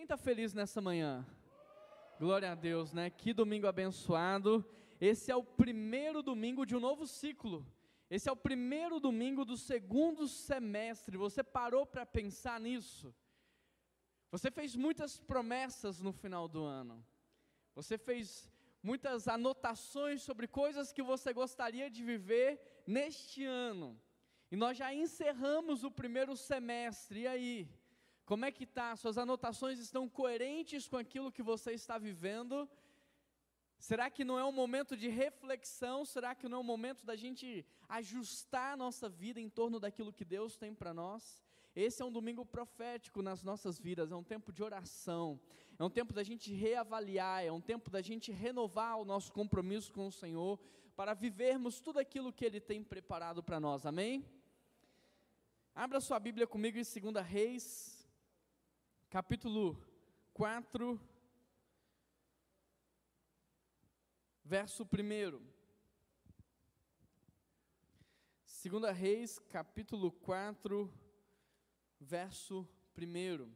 Quem está feliz nessa manhã? Glória a Deus, né? Que domingo abençoado. Esse é o primeiro domingo de um novo ciclo. Esse é o primeiro domingo do segundo semestre. Você parou para pensar nisso? Você fez muitas promessas no final do ano. Você fez muitas anotações sobre coisas que você gostaria de viver neste ano. E nós já encerramos o primeiro semestre. E aí? Como é que está? Suas anotações estão coerentes com aquilo que você está vivendo? Será que não é um momento de reflexão? Será que não é um momento da gente ajustar a nossa vida em torno daquilo que Deus tem para nós? Esse é um domingo profético nas nossas vidas, é um tempo de oração, é um tempo da gente reavaliar, é um tempo da gente renovar o nosso compromisso com o Senhor, para vivermos tudo aquilo que Ele tem preparado para nós, amém? Abra sua Bíblia comigo em 2 Reis, capítulo 4, verso 1. Segunda Reis, capítulo 4, verso 1.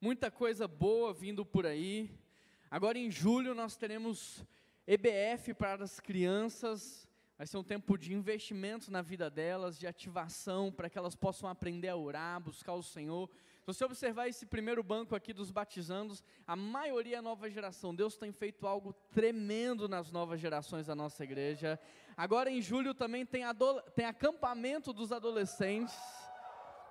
Muita coisa boa vindo por aí. Agora em julho nós teremos EBF para as crianças, Vai ser um tempo de investimento na vida delas, de ativação, para que elas possam aprender a orar, buscar o Senhor. Se você observar esse primeiro banco aqui dos batizandos, a maioria é nova geração. Deus tem feito algo tremendo nas novas gerações da nossa igreja. Agora em julho também tem, tem acampamento dos adolescentes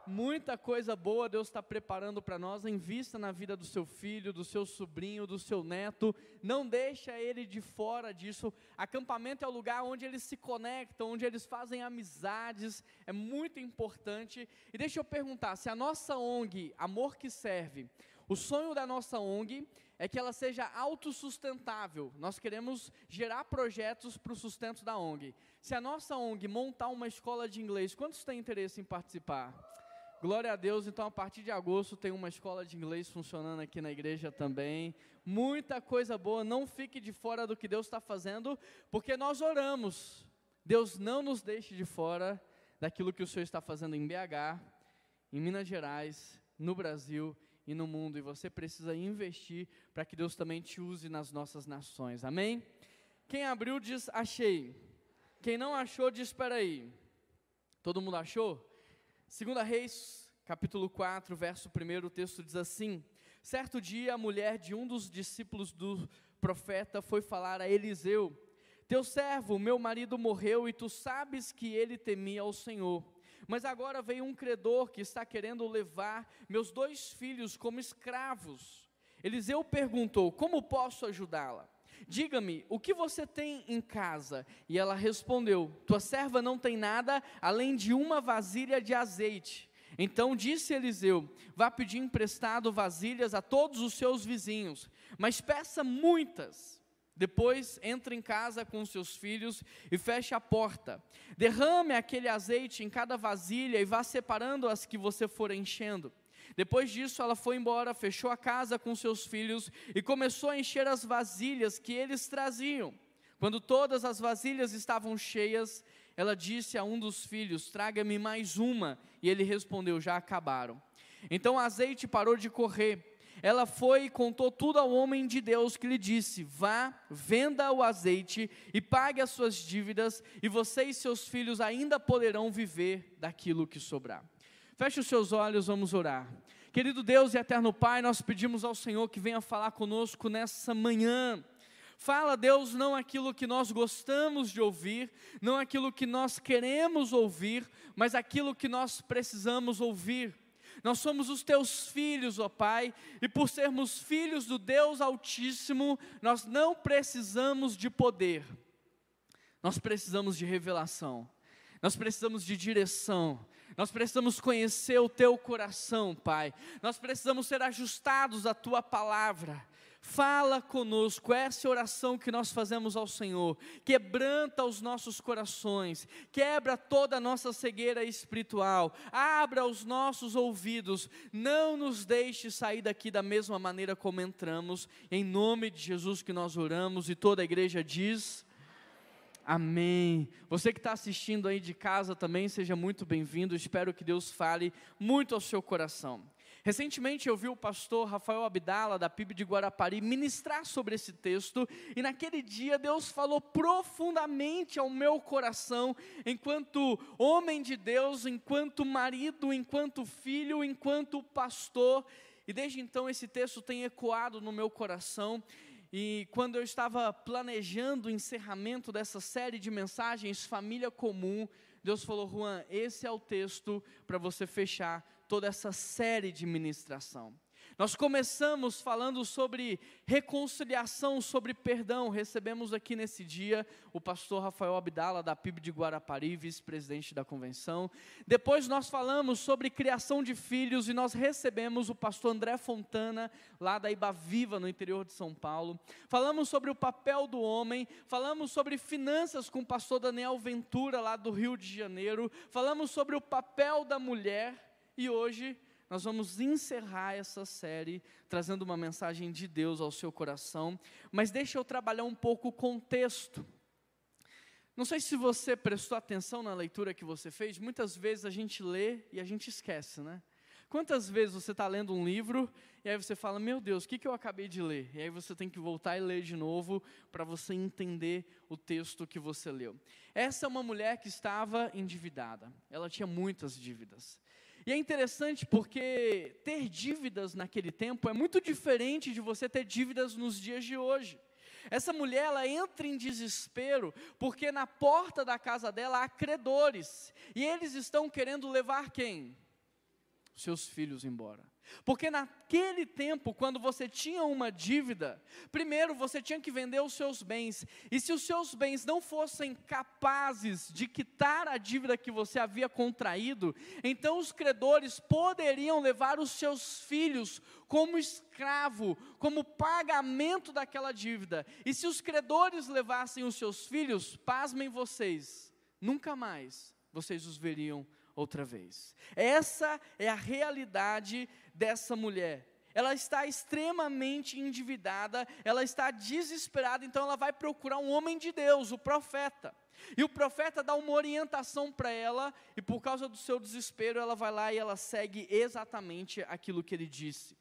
muita coisa boa Deus está preparando para nós. Invista na vida do seu filho, do seu sobrinho, do seu neto. Não deixa ele de fora disso. Acampamento é o lugar onde eles se conectam, onde eles fazem amizades. É muito importante. E deixa eu perguntar: se a nossa ONG, Amor que Serve, o sonho da nossa ONG é que ela seja autossustentável. Nós queremos gerar projetos para o sustento da ONG. Se a nossa ONG montar uma escola de inglês, quantos têm interesse em participar? Glória a Deus, então a partir de agosto tem uma escola de inglês funcionando aqui na igreja também. Muita coisa boa, não fique de fora do que Deus está fazendo, porque nós oramos. Deus não nos deixe de fora daquilo que o Senhor está fazendo em BH, em Minas Gerais, no Brasil e no mundo. E você precisa investir para que Deus também te use nas nossas nações. Amém? Quem abriu diz achei. Quem não achou diz espera aí. Todo mundo achou? Segunda Reis, capítulo 4, verso 1, o texto diz assim: Certo dia a mulher de um dos discípulos do profeta foi falar a Eliseu: Teu servo, meu marido morreu e tu sabes que ele temia ao Senhor. Mas agora veio um credor que está querendo levar meus dois filhos como escravos. Eliseu perguntou: Como posso ajudá-la? Diga-me, o que você tem em casa? E ela respondeu: Tua serva não tem nada além de uma vasilha de azeite. Então disse Eliseu: Vá pedir emprestado vasilhas a todos os seus vizinhos, mas peça muitas. Depois entre em casa com seus filhos e feche a porta. Derrame aquele azeite em cada vasilha e vá separando as que você for enchendo. Depois disso, ela foi embora, fechou a casa com seus filhos e começou a encher as vasilhas que eles traziam. Quando todas as vasilhas estavam cheias, ela disse a um dos filhos: Traga-me mais uma. E ele respondeu: Já acabaram. Então o azeite parou de correr. Ela foi e contou tudo ao homem de Deus que lhe disse: Vá, venda o azeite e pague as suas dívidas, e você e seus filhos ainda poderão viver daquilo que sobrar. Feche os seus olhos, vamos orar. Querido Deus e eterno Pai, nós pedimos ao Senhor que venha falar conosco nessa manhã. Fala, Deus, não aquilo que nós gostamos de ouvir, não aquilo que nós queremos ouvir, mas aquilo que nós precisamos ouvir. Nós somos os teus filhos, ó Pai, e por sermos filhos do Deus Altíssimo, nós não precisamos de poder, nós precisamos de revelação, nós precisamos de direção, nós precisamos conhecer o teu coração, Pai. Nós precisamos ser ajustados à tua palavra. Fala conosco, essa é oração que nós fazemos ao Senhor. Quebranta os nossos corações, quebra toda a nossa cegueira espiritual, abra os nossos ouvidos, não nos deixe sair daqui da mesma maneira como entramos. Em nome de Jesus que nós oramos e toda a igreja diz. Amém. Você que está assistindo aí de casa também, seja muito bem-vindo. Espero que Deus fale muito ao seu coração. Recentemente eu vi o pastor Rafael Abdala, da PIB de Guarapari, ministrar sobre esse texto, e naquele dia Deus falou profundamente ao meu coração, enquanto homem de Deus, enquanto marido, enquanto filho, enquanto pastor, e desde então esse texto tem ecoado no meu coração, e quando eu estava planejando o encerramento dessa série de mensagens, Família Comum, Deus falou: Juan, esse é o texto para você fechar toda essa série de ministração. Nós começamos falando sobre reconciliação, sobre perdão. Recebemos aqui nesse dia o pastor Rafael Abdala, da PIB de Guarapari, vice-presidente da convenção. Depois nós falamos sobre criação de filhos e nós recebemos o pastor André Fontana, lá da Iba Viva, no interior de São Paulo. Falamos sobre o papel do homem, falamos sobre finanças com o pastor Daniel Ventura, lá do Rio de Janeiro. Falamos sobre o papel da mulher e hoje nós vamos encerrar essa série trazendo uma mensagem de Deus ao seu coração, mas deixa eu trabalhar um pouco o contexto. Não sei se você prestou atenção na leitura que você fez, muitas vezes a gente lê e a gente esquece, né? Quantas vezes você está lendo um livro e aí você fala, meu Deus, o que, que eu acabei de ler? E aí você tem que voltar e ler de novo para você entender o texto que você leu. Essa é uma mulher que estava endividada, ela tinha muitas dívidas. E é interessante porque ter dívidas naquele tempo é muito diferente de você ter dívidas nos dias de hoje. Essa mulher, ela entra em desespero, porque na porta da casa dela há credores, e eles estão querendo levar quem? Seus filhos embora. Porque naquele tempo, quando você tinha uma dívida, primeiro você tinha que vender os seus bens, e se os seus bens não fossem capazes de quitar a dívida que você havia contraído, então os credores poderiam levar os seus filhos como escravo, como pagamento daquela dívida. E se os credores levassem os seus filhos, pasmem vocês, nunca mais vocês os veriam outra vez. Essa é a realidade dessa mulher. Ela está extremamente endividada, ela está desesperada, então ela vai procurar um homem de Deus, o profeta. E o profeta dá uma orientação para ela, e por causa do seu desespero, ela vai lá e ela segue exatamente aquilo que ele disse.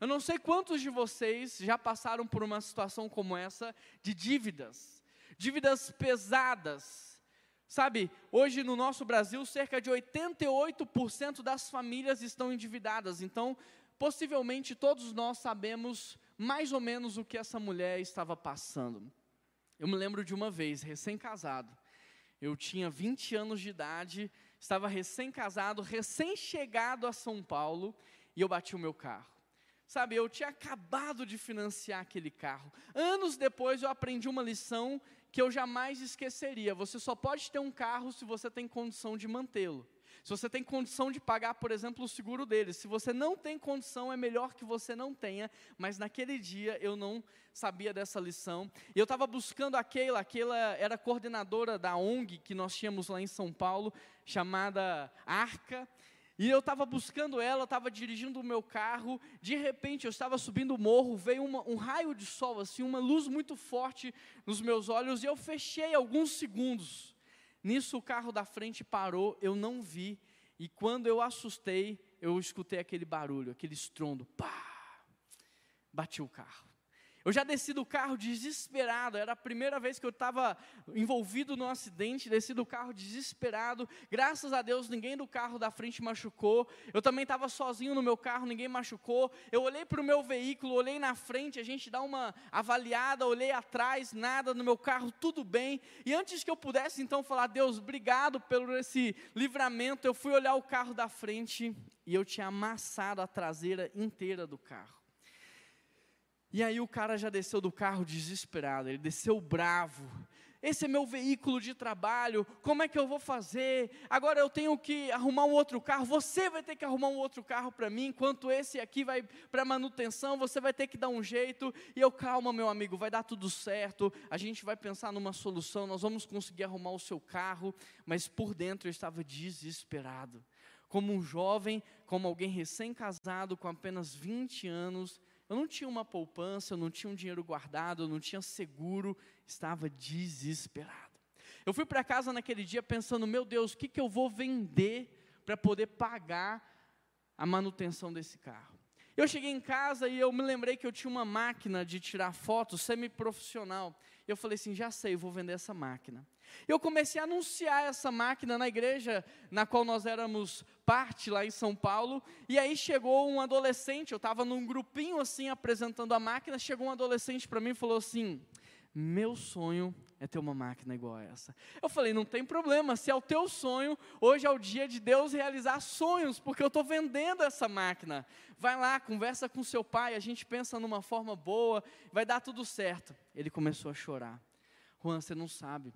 Eu não sei quantos de vocês já passaram por uma situação como essa de dívidas, dívidas pesadas, Sabe, hoje no nosso Brasil, cerca de 88% das famílias estão endividadas. Então, possivelmente todos nós sabemos mais ou menos o que essa mulher estava passando. Eu me lembro de uma vez, recém-casado. Eu tinha 20 anos de idade, estava recém-casado, recém-chegado a São Paulo, e eu bati o meu carro. Sabe, eu tinha acabado de financiar aquele carro. Anos depois eu aprendi uma lição que eu jamais esqueceria. Você só pode ter um carro se você tem condição de mantê-lo. Se você tem condição de pagar, por exemplo, o seguro dele. Se você não tem condição, é melhor que você não tenha. Mas naquele dia eu não sabia dessa lição. E eu estava buscando a Keila. A Keila era coordenadora da ONG que nós tínhamos lá em São Paulo, chamada Arca. E eu estava buscando ela, estava dirigindo o meu carro, de repente eu estava subindo o morro, veio uma, um raio de sol, assim, uma luz muito forte nos meus olhos, e eu fechei alguns segundos. Nisso o carro da frente parou, eu não vi, e quando eu assustei, eu escutei aquele barulho, aquele estrondo, pá! Bati o carro. Eu já desci do carro desesperado, era a primeira vez que eu estava envolvido num acidente, desci do carro desesperado. Graças a Deus ninguém do carro da frente machucou. Eu também estava sozinho no meu carro, ninguém machucou. Eu olhei para o meu veículo, olhei na frente, a gente dá uma avaliada, olhei atrás, nada no meu carro, tudo bem. E antes que eu pudesse então falar, Deus, obrigado pelo esse livramento, eu fui olhar o carro da frente. E eu tinha amassado a traseira inteira do carro. E aí o cara já desceu do carro desesperado, ele desceu bravo. Esse é meu veículo de trabalho, como é que eu vou fazer? Agora eu tenho que arrumar um outro carro, você vai ter que arrumar um outro carro para mim, enquanto esse aqui vai para manutenção, você vai ter que dar um jeito. E eu, calma, meu amigo, vai dar tudo certo, a gente vai pensar numa solução, nós vamos conseguir arrumar o seu carro. Mas por dentro eu estava desesperado. Como um jovem, como alguém recém-casado, com apenas 20 anos, eu não tinha uma poupança, eu não tinha um dinheiro guardado, eu não tinha seguro, estava desesperado. Eu fui para casa naquele dia pensando: meu Deus, o que, que eu vou vender para poder pagar a manutenção desse carro? Eu cheguei em casa e eu me lembrei que eu tinha uma máquina de tirar fotos semi-profissional. Eu falei assim: já sei, vou vender essa máquina. Eu comecei a anunciar essa máquina na igreja na qual nós éramos parte lá em São Paulo, e aí chegou um adolescente, eu estava num grupinho assim apresentando a máquina, chegou um adolescente para mim e falou assim: "Meu sonho é ter uma máquina igual a essa". Eu falei: "Não tem problema, se é o teu sonho, hoje é o dia de Deus realizar sonhos, porque eu estou vendendo essa máquina. Vai lá, conversa com seu pai, a gente pensa numa forma boa, vai dar tudo certo". Ele começou a chorar. Juan, você não sabe.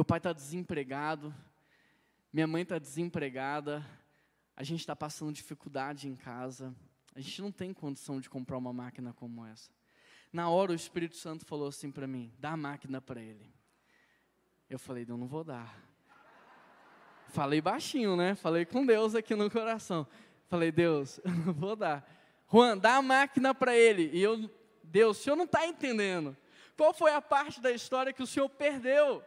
Meu pai está desempregado, minha mãe está desempregada, a gente está passando dificuldade em casa, a gente não tem condição de comprar uma máquina como essa. Na hora o Espírito Santo falou assim para mim: dá a máquina para ele. Eu falei: não, não vou dar. Falei baixinho, né? Falei com Deus aqui no coração. Falei: Deus, eu não vou dar. Juan, dá a máquina para ele. E eu, Deus, o senhor não está entendendo. Qual foi a parte da história que o senhor perdeu?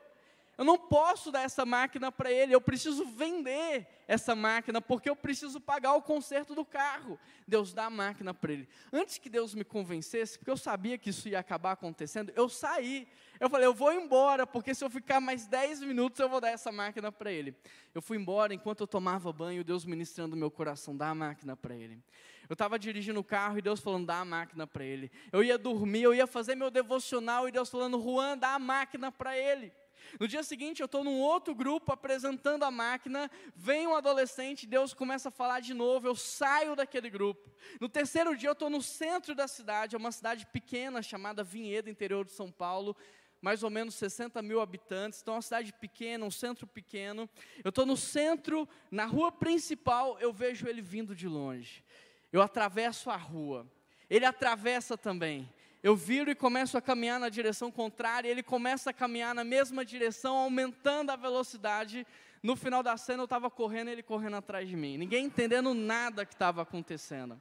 Eu não posso dar essa máquina para ele, eu preciso vender essa máquina, porque eu preciso pagar o conserto do carro. Deus dá a máquina para ele. Antes que Deus me convencesse, porque eu sabia que isso ia acabar acontecendo, eu saí. Eu falei, eu vou embora, porque se eu ficar mais 10 minutos, eu vou dar essa máquina para ele. Eu fui embora, enquanto eu tomava banho, Deus ministrando meu coração, dá a máquina para ele. Eu estava dirigindo o carro e Deus falando, dá a máquina para ele. Eu ia dormir, eu ia fazer meu devocional e Deus falando, Juan, dá a máquina para ele. No dia seguinte, eu estou num outro grupo apresentando a máquina, vem um adolescente, Deus começa a falar de novo, eu saio daquele grupo. No terceiro dia, eu estou no centro da cidade, é uma cidade pequena chamada Vinhedo, interior de São Paulo, mais ou menos 60 mil habitantes, então é uma cidade pequena, um centro pequeno. Eu estou no centro, na rua principal, eu vejo ele vindo de longe. Eu atravesso a rua, ele atravessa também eu viro e começo a caminhar na direção contrária, ele começa a caminhar na mesma direção, aumentando a velocidade. No final da cena eu estava correndo, ele correndo atrás de mim, ninguém entendendo nada que estava acontecendo.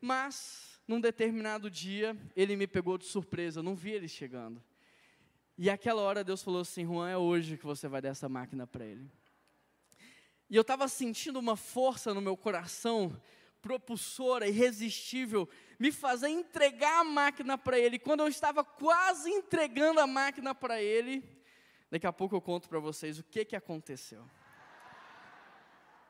Mas, num determinado dia, ele me pegou de surpresa, eu não vi ele chegando. E aquela hora Deus falou assim: Juan, é hoje que você vai dar essa máquina para ele. E eu estava sentindo uma força no meu coração, propulsora, irresistível, me fazer entregar a máquina para ele. Quando eu estava quase entregando a máquina para ele, daqui a pouco eu conto para vocês o que, que aconteceu.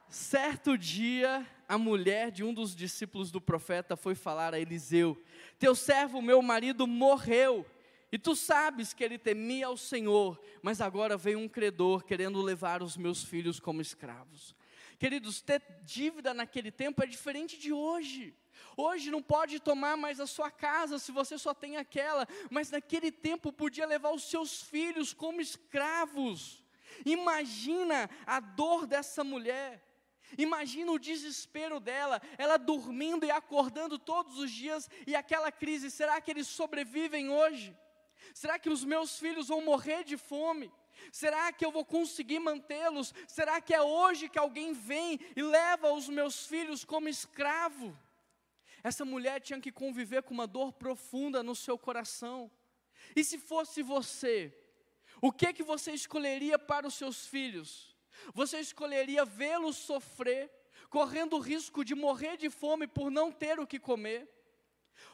Certo dia, a mulher de um dos discípulos do profeta foi falar a Eliseu: Teu servo, meu marido, morreu. E tu sabes que ele temia ao Senhor, mas agora veio um credor querendo levar os meus filhos como escravos. Queridos, ter dívida naquele tempo é diferente de hoje. Hoje não pode tomar mais a sua casa se você só tem aquela, mas naquele tempo podia levar os seus filhos como escravos. Imagina a dor dessa mulher. Imagina o desespero dela, ela dormindo e acordando todos os dias e aquela crise, será que eles sobrevivem hoje? Será que os meus filhos vão morrer de fome? Será que eu vou conseguir mantê-los? Será que é hoje que alguém vem e leva os meus filhos como escravo? Essa mulher tinha que conviver com uma dor profunda no seu coração. E se fosse você, o que que você escolheria para os seus filhos? Você escolheria vê-los sofrer, correndo o risco de morrer de fome por não ter o que comer?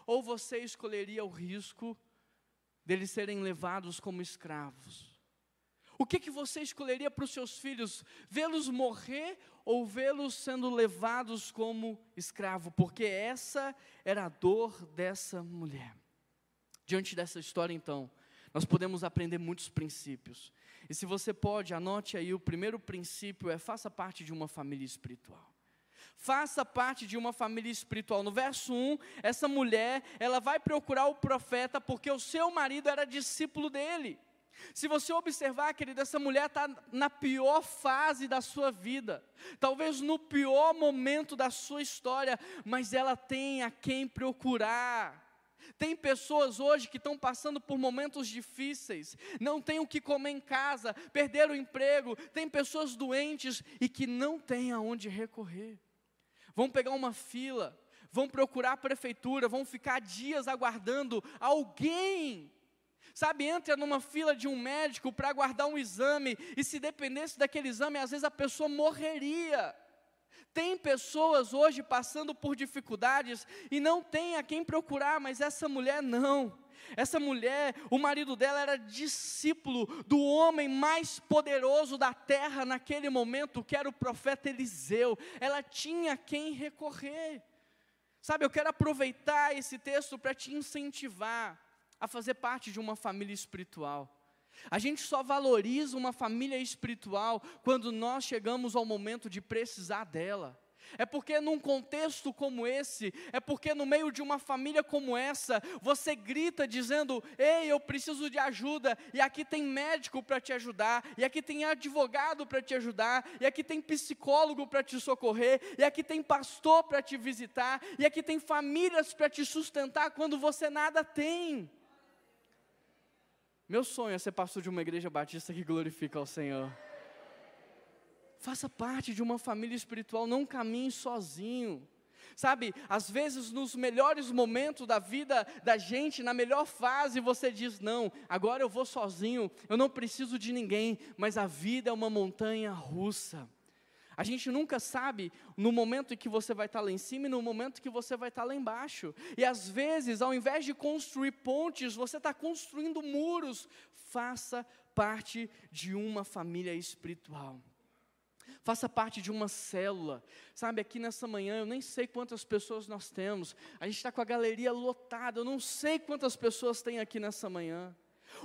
Ou você escolheria o risco deles serem levados como escravos? O que, que você escolheria para os seus filhos? Vê-los morrer ou vê-los sendo levados como escravo? Porque essa era a dor dessa mulher. Diante dessa história, então, nós podemos aprender muitos princípios. E se você pode, anote aí: o primeiro princípio é faça parte de uma família espiritual. Faça parte de uma família espiritual. No verso 1, essa mulher, ela vai procurar o profeta porque o seu marido era discípulo dele. Se você observar, querida, essa mulher está na pior fase da sua vida, talvez no pior momento da sua história, mas ela tem a quem procurar. Tem pessoas hoje que estão passando por momentos difíceis, não têm o que comer em casa, perderam o emprego, tem pessoas doentes e que não têm aonde recorrer. Vão pegar uma fila, vão procurar a prefeitura, vão ficar dias aguardando alguém Sabe, entra numa fila de um médico para aguardar um exame, e se dependesse daquele exame, às vezes a pessoa morreria. Tem pessoas hoje passando por dificuldades e não tem a quem procurar, mas essa mulher não. Essa mulher, o marido dela era discípulo do homem mais poderoso da terra naquele momento, que era o profeta Eliseu. Ela tinha quem recorrer. Sabe, eu quero aproveitar esse texto para te incentivar a fazer parte de uma família espiritual. A gente só valoriza uma família espiritual quando nós chegamos ao momento de precisar dela. É porque num contexto como esse, é porque no meio de uma família como essa, você grita dizendo: Ei, eu preciso de ajuda, e aqui tem médico para te ajudar, e aqui tem advogado para te ajudar, e aqui tem psicólogo para te socorrer, e aqui tem pastor para te visitar, e aqui tem famílias para te sustentar quando você nada tem. Meu sonho é ser pastor de uma igreja batista que glorifica ao Senhor. Faça parte de uma família espiritual, não caminhe sozinho. Sabe, às vezes nos melhores momentos da vida da gente, na melhor fase, você diz: Não, agora eu vou sozinho, eu não preciso de ninguém, mas a vida é uma montanha russa. A gente nunca sabe no momento em que você vai estar lá em cima e no momento que você vai estar lá embaixo. E às vezes, ao invés de construir pontes, você está construindo muros. Faça parte de uma família espiritual. Faça parte de uma célula. Sabe, aqui nessa manhã, eu nem sei quantas pessoas nós temos. A gente está com a galeria lotada. Eu não sei quantas pessoas tem aqui nessa manhã.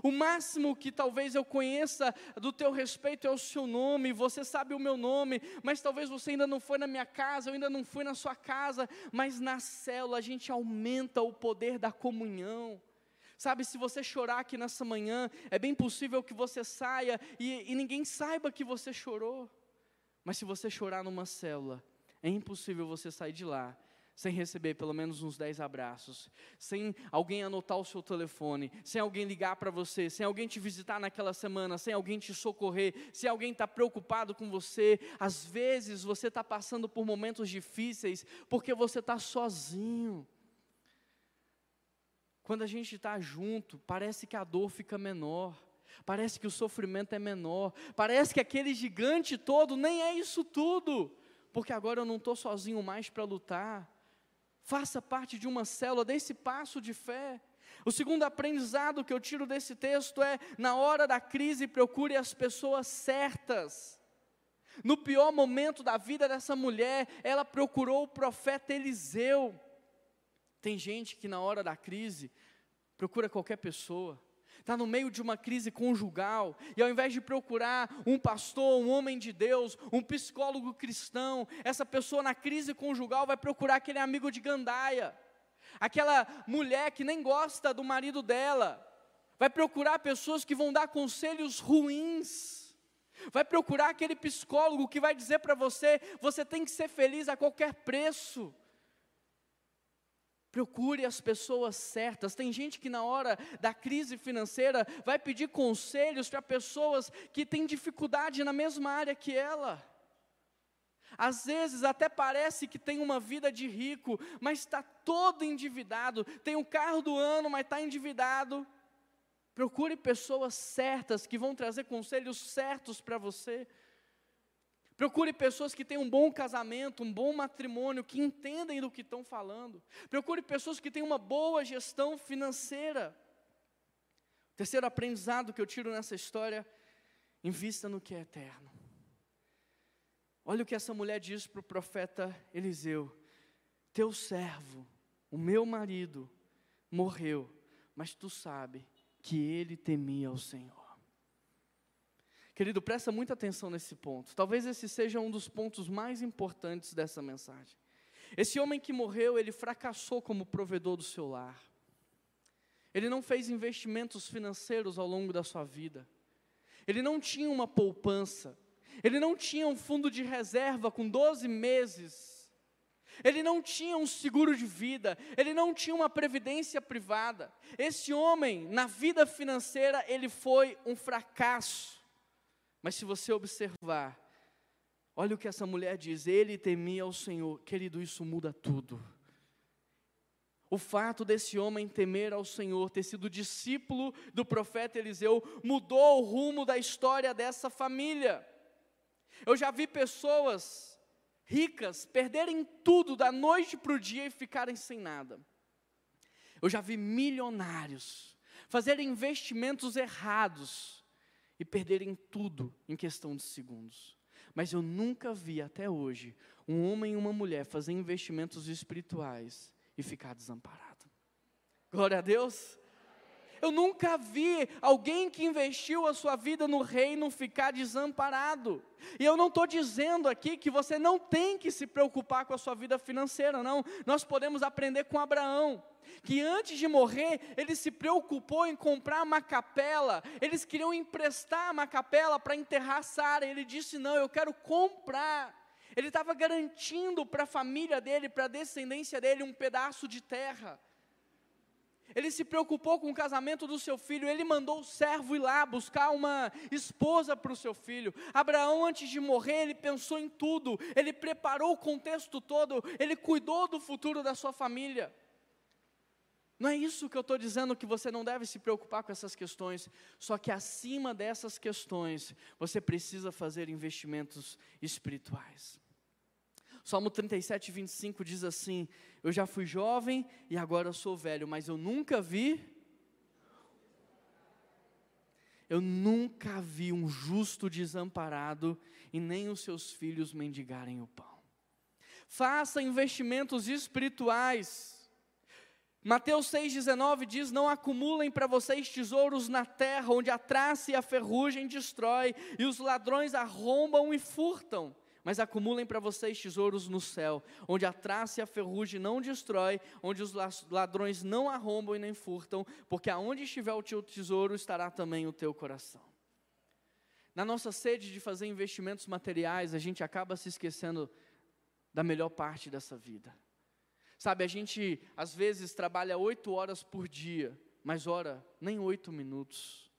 O máximo que talvez eu conheça do teu respeito é o seu nome, você sabe o meu nome, mas talvez você ainda não foi na minha casa, eu ainda não fui na sua casa, mas na célula a gente aumenta o poder da comunhão. Sabe, se você chorar aqui nessa manhã, é bem possível que você saia e, e ninguém saiba que você chorou. Mas se você chorar numa célula, é impossível você sair de lá sem receber pelo menos uns 10 abraços, sem alguém anotar o seu telefone, sem alguém ligar para você, sem alguém te visitar naquela semana, sem alguém te socorrer, se alguém está preocupado com você. Às vezes você está passando por momentos difíceis porque você está sozinho. Quando a gente está junto, parece que a dor fica menor. Parece que o sofrimento é menor, parece que aquele gigante todo nem é isso tudo, porque agora eu não estou sozinho mais para lutar, Faça parte de uma célula, dê esse passo de fé. O segundo aprendizado que eu tiro desse texto é: na hora da crise, procure as pessoas certas. No pior momento da vida dessa mulher, ela procurou o profeta Eliseu. Tem gente que na hora da crise procura qualquer pessoa está no meio de uma crise conjugal, e ao invés de procurar um pastor, um homem de Deus, um psicólogo cristão, essa pessoa na crise conjugal vai procurar aquele amigo de gandaia, aquela mulher que nem gosta do marido dela, vai procurar pessoas que vão dar conselhos ruins, vai procurar aquele psicólogo que vai dizer para você: você tem que ser feliz a qualquer preço. Procure as pessoas certas. Tem gente que na hora da crise financeira vai pedir conselhos para pessoas que têm dificuldade na mesma área que ela. Às vezes até parece que tem uma vida de rico, mas está todo endividado. Tem o carro do ano, mas está endividado. Procure pessoas certas que vão trazer conselhos certos para você. Procure pessoas que têm um bom casamento, um bom matrimônio, que entendem do que estão falando. Procure pessoas que têm uma boa gestão financeira. Terceiro aprendizado que eu tiro nessa história: invista no que é eterno. Olha o que essa mulher diz para o profeta Eliseu: Teu servo, o meu marido, morreu, mas tu sabe que ele temia ao Senhor. Querido, presta muita atenção nesse ponto. Talvez esse seja um dos pontos mais importantes dessa mensagem. Esse homem que morreu, ele fracassou como provedor do seu lar. Ele não fez investimentos financeiros ao longo da sua vida. Ele não tinha uma poupança. Ele não tinha um fundo de reserva com 12 meses. Ele não tinha um seguro de vida. Ele não tinha uma previdência privada. Esse homem, na vida financeira, ele foi um fracasso. Mas se você observar, olha o que essa mulher diz: ele temia ao Senhor. Querido, isso muda tudo. O fato desse homem temer ao Senhor, ter sido discípulo do profeta Eliseu, mudou o rumo da história dessa família. Eu já vi pessoas ricas perderem tudo da noite para o dia e ficarem sem nada. Eu já vi milionários fazerem investimentos errados e perderem tudo em questão de segundos. Mas eu nunca vi até hoje um homem e uma mulher fazer investimentos espirituais e ficar desamparado. Glória a Deus. Eu nunca vi alguém que investiu a sua vida no reino ficar desamparado. E eu não estou dizendo aqui que você não tem que se preocupar com a sua vida financeira, não. Nós podemos aprender com Abraão, que antes de morrer, ele se preocupou em comprar uma capela. Eles queriam emprestar uma capela para enterrar Sara. Ele disse: Não, eu quero comprar. Ele estava garantindo para a família dele, para a descendência dele, um pedaço de terra. Ele se preocupou com o casamento do seu filho, ele mandou o servo ir lá buscar uma esposa para o seu filho. Abraão, antes de morrer, ele pensou em tudo, ele preparou o contexto todo, ele cuidou do futuro da sua família. Não é isso que eu estou dizendo que você não deve se preocupar com essas questões, só que acima dessas questões, você precisa fazer investimentos espirituais. Salmo 37, 25 diz assim: Eu já fui jovem e agora sou velho, mas eu nunca vi. Eu nunca vi um justo desamparado e nem os seus filhos mendigarem o pão. Faça investimentos espirituais. Mateus 6,19 diz: Não acumulem para vocês tesouros na terra, onde a traça e a ferrugem destrói, e os ladrões arrombam e furtam mas acumulem para vocês tesouros no céu, onde a traça e a ferrugem não destrói, onde os ladrões não arrombam e nem furtam, porque aonde estiver o teu tesouro estará também o teu coração. Na nossa sede de fazer investimentos materiais, a gente acaba se esquecendo da melhor parte dessa vida. Sabe, a gente às vezes trabalha oito horas por dia, mas ora nem oito minutos.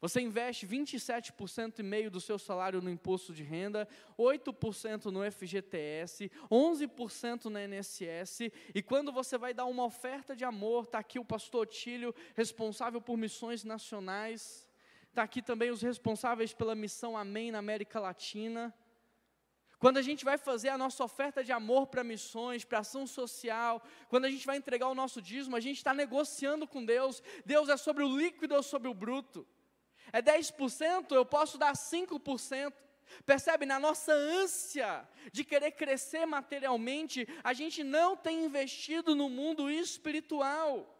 Você investe 27% e meio do seu salário no imposto de renda, 8% no FGTS, 11% na NSS, e quando você vai dar uma oferta de amor, está aqui o pastor Tílio, responsável por missões nacionais, está aqui também os responsáveis pela missão Amém na América Latina. Quando a gente vai fazer a nossa oferta de amor para missões, para ação social, quando a gente vai entregar o nosso dízimo, a gente está negociando com Deus. Deus é sobre o líquido ou sobre o bruto. É 10%, eu posso dar 5%. Percebe? Na nossa ânsia de querer crescer materialmente, a gente não tem investido no mundo espiritual.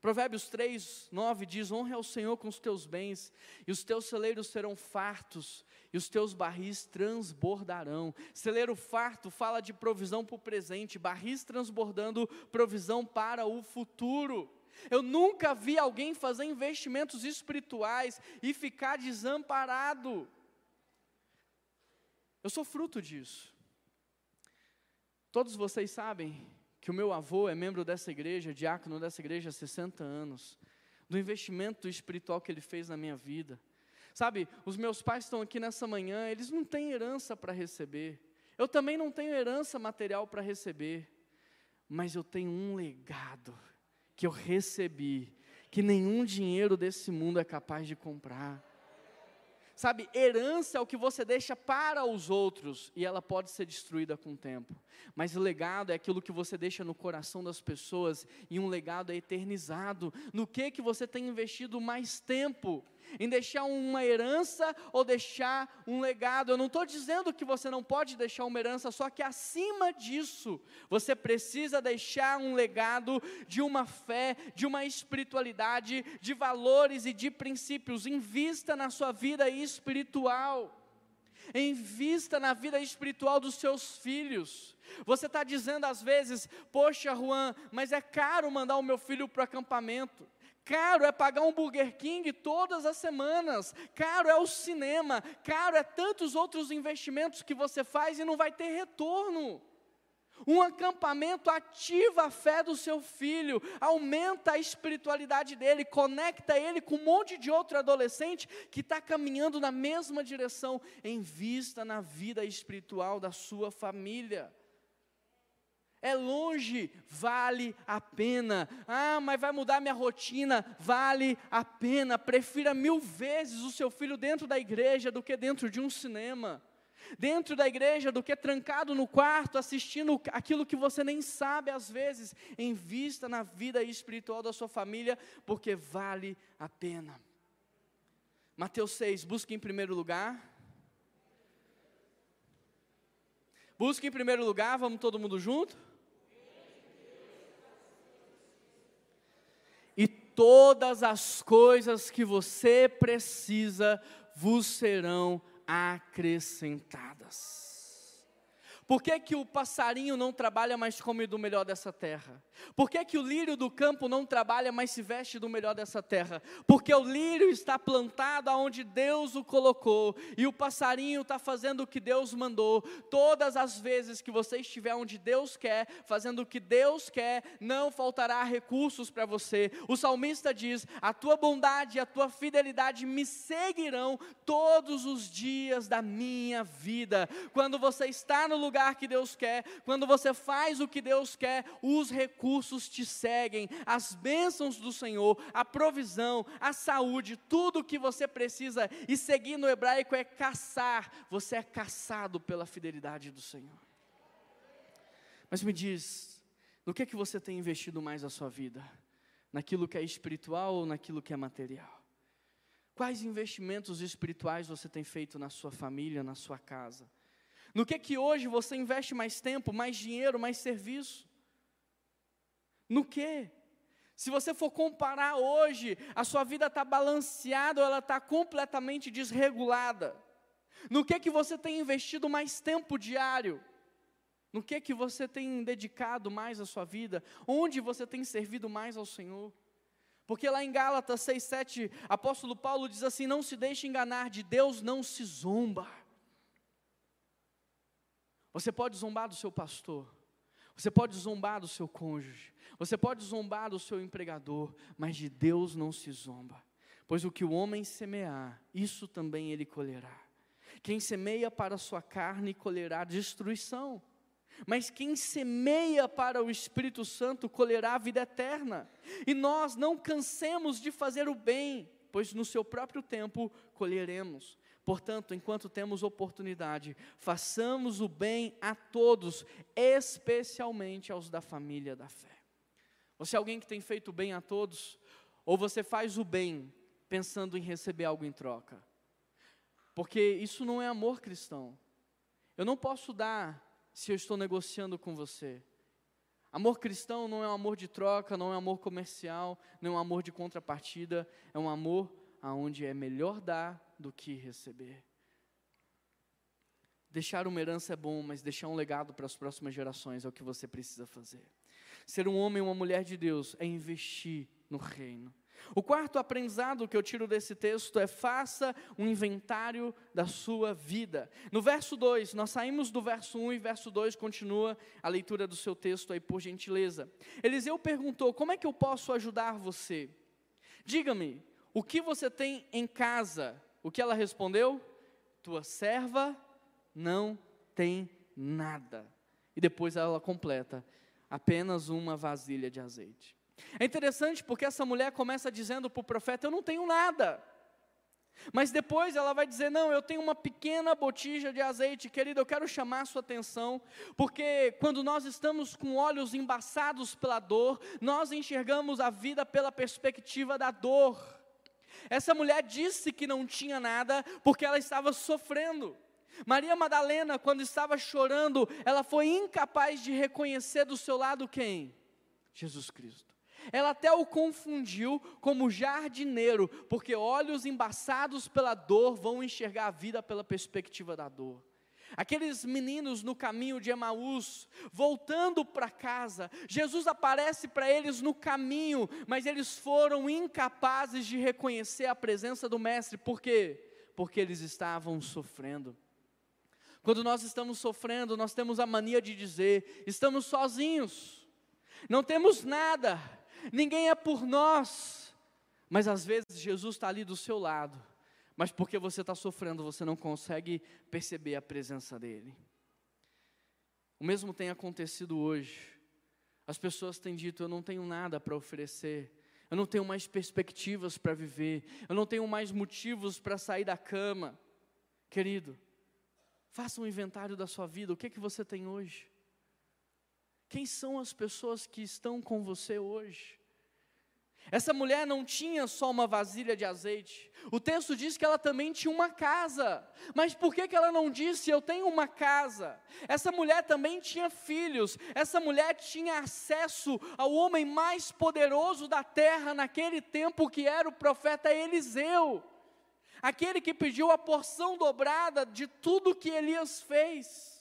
Provérbios 3, 9 diz: Honre ao Senhor com os teus bens, e os teus celeiros serão fartos, e os teus barris transbordarão. Celeiro farto fala de provisão para o presente, barris transbordando, provisão para o futuro. Eu nunca vi alguém fazer investimentos espirituais e ficar desamparado. Eu sou fruto disso. Todos vocês sabem que o meu avô é membro dessa igreja, diácono dessa igreja há 60 anos, do investimento espiritual que ele fez na minha vida. Sabe, os meus pais estão aqui nessa manhã, eles não têm herança para receber. Eu também não tenho herança material para receber, mas eu tenho um legado que eu recebi, que nenhum dinheiro desse mundo é capaz de comprar. Sabe, herança é o que você deixa para os outros e ela pode ser destruída com o tempo. Mas legado é aquilo que você deixa no coração das pessoas e um legado é eternizado. No que que você tem investido mais tempo? Em deixar uma herança ou deixar um legado. Eu não estou dizendo que você não pode deixar uma herança, só que acima disso, você precisa deixar um legado de uma fé, de uma espiritualidade, de valores e de princípios. Invista na sua vida espiritual. Invista na vida espiritual dos seus filhos. Você está dizendo às vezes, poxa, Juan, mas é caro mandar o meu filho para o acampamento. Caro é pagar um Burger King todas as semanas, caro é o cinema, caro é tantos outros investimentos que você faz e não vai ter retorno. Um acampamento ativa a fé do seu filho, aumenta a espiritualidade dele, conecta ele com um monte de outro adolescente que está caminhando na mesma direção, em vista na vida espiritual da sua família é longe, vale a pena. Ah, mas vai mudar minha rotina, vale a pena. Prefira mil vezes o seu filho dentro da igreja do que dentro de um cinema. Dentro da igreja do que trancado no quarto assistindo aquilo que você nem sabe às vezes. Invista na vida espiritual da sua família, porque vale a pena. Mateus 6, busque em primeiro lugar. Busque em primeiro lugar, vamos todo mundo junto? Todas as coisas que você precisa vos serão acrescentadas. Por que, que o passarinho não trabalha, mas come do melhor dessa terra? Por que, que o lírio do campo não trabalha, mas se veste do melhor dessa terra? Porque o lírio está plantado aonde Deus o colocou, e o passarinho está fazendo o que Deus mandou. Todas as vezes que você estiver onde Deus quer, fazendo o que Deus quer, não faltará recursos para você. O salmista diz: A tua bondade e a tua fidelidade me seguirão todos os dias da minha vida. Quando você está no lugar que Deus quer, quando você faz o que Deus quer, os recursos te seguem, as bênçãos do Senhor, a provisão, a saúde, tudo o que você precisa, e seguir no hebraico é caçar, você é caçado pela fidelidade do Senhor. Mas me diz, no que é que você tem investido mais a sua vida? Naquilo que é espiritual ou naquilo que é material? Quais investimentos espirituais você tem feito na sua família, na sua casa? No que que hoje você investe mais tempo, mais dinheiro, mais serviço? No que? Se você for comparar hoje, a sua vida está balanceada ou ela está completamente desregulada? No que que você tem investido mais tempo diário? No que que você tem dedicado mais a sua vida? Onde você tem servido mais ao Senhor? Porque lá em Gálatas 6:7, apóstolo Paulo diz assim: "Não se deixe enganar, de Deus não se zomba". Você pode zombar do seu pastor, você pode zombar do seu cônjuge, você pode zombar do seu empregador, mas de Deus não se zomba, pois o que o homem semear, isso também ele colherá. Quem semeia para a sua carne colherá destruição, mas quem semeia para o Espírito Santo colherá a vida eterna. E nós não cansemos de fazer o bem, pois no seu próprio tempo colheremos. Portanto, enquanto temos oportunidade, façamos o bem a todos, especialmente aos da família da fé. Você é alguém que tem feito bem a todos? Ou você faz o bem pensando em receber algo em troca? Porque isso não é amor cristão. Eu não posso dar se eu estou negociando com você. Amor cristão não é um amor de troca, não é um amor comercial, não é um amor de contrapartida, é um amor aonde é melhor dar do que receber. Deixar uma herança é bom, mas deixar um legado para as próximas gerações é o que você precisa fazer. Ser um homem ou uma mulher de Deus é investir no reino. O quarto aprendizado que eu tiro desse texto é: faça um inventário da sua vida. No verso 2, nós saímos do verso 1 e verso 2 continua a leitura do seu texto aí, por gentileza. Eliseu perguntou: Como é que eu posso ajudar você? Diga-me, o que você tem em casa o que ela respondeu? Tua serva não tem nada. E depois ela completa: apenas uma vasilha de azeite. É interessante porque essa mulher começa dizendo para o profeta: Eu não tenho nada. Mas depois ela vai dizer: Não, eu tenho uma pequena botija de azeite, querido. Eu quero chamar a sua atenção, porque quando nós estamos com olhos embaçados pela dor, nós enxergamos a vida pela perspectiva da dor. Essa mulher disse que não tinha nada porque ela estava sofrendo. Maria Madalena, quando estava chorando, ela foi incapaz de reconhecer do seu lado quem? Jesus Cristo. Ela até o confundiu como jardineiro, porque olhos embaçados pela dor vão enxergar a vida pela perspectiva da dor. Aqueles meninos no caminho de Emaús, voltando para casa, Jesus aparece para eles no caminho, mas eles foram incapazes de reconhecer a presença do Mestre, por quê? Porque eles estavam sofrendo. Quando nós estamos sofrendo, nós temos a mania de dizer: estamos sozinhos, não temos nada, ninguém é por nós. Mas às vezes Jesus está ali do seu lado, mas porque você está sofrendo, você não consegue perceber a presença dEle. O mesmo tem acontecido hoje. As pessoas têm dito: eu não tenho nada para oferecer, eu não tenho mais perspectivas para viver, eu não tenho mais motivos para sair da cama. Querido, faça um inventário da sua vida, o que é que você tem hoje? Quem são as pessoas que estão com você hoje? Essa mulher não tinha só uma vasilha de azeite. O texto diz que ela também tinha uma casa. Mas por que, que ela não disse, eu tenho uma casa? Essa mulher também tinha filhos. Essa mulher tinha acesso ao homem mais poderoso da terra naquele tempo, que era o profeta Eliseu. Aquele que pediu a porção dobrada de tudo que Elias fez.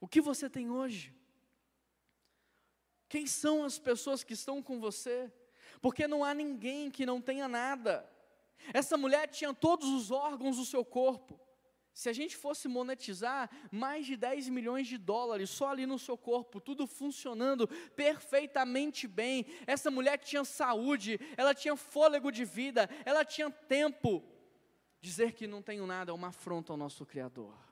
O que você tem hoje? Quem são as pessoas que estão com você? Porque não há ninguém que não tenha nada. Essa mulher tinha todos os órgãos do seu corpo. Se a gente fosse monetizar, mais de 10 milhões de dólares só ali no seu corpo, tudo funcionando perfeitamente bem. Essa mulher tinha saúde, ela tinha fôlego de vida, ela tinha tempo. Dizer que não tenho nada é uma afronta ao nosso Criador.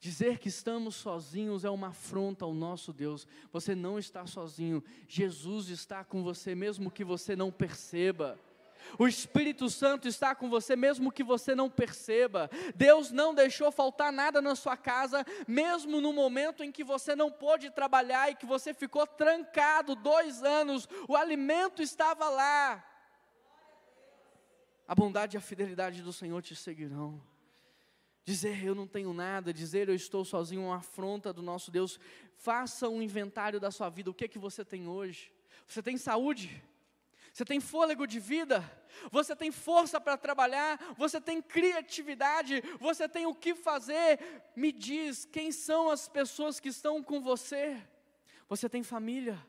Dizer que estamos sozinhos é uma afronta ao nosso Deus. Você não está sozinho. Jesus está com você, mesmo que você não perceba. O Espírito Santo está com você, mesmo que você não perceba. Deus não deixou faltar nada na sua casa, mesmo no momento em que você não pôde trabalhar e que você ficou trancado dois anos. O alimento estava lá. A bondade e a fidelidade do Senhor te seguirão. Dizer eu não tenho nada, dizer eu estou sozinho, uma afronta do nosso Deus. Faça um inventário da sua vida. O que é que você tem hoje? Você tem saúde? Você tem fôlego de vida? Você tem força para trabalhar? Você tem criatividade? Você tem o que fazer? Me diz, quem são as pessoas que estão com você? Você tem família?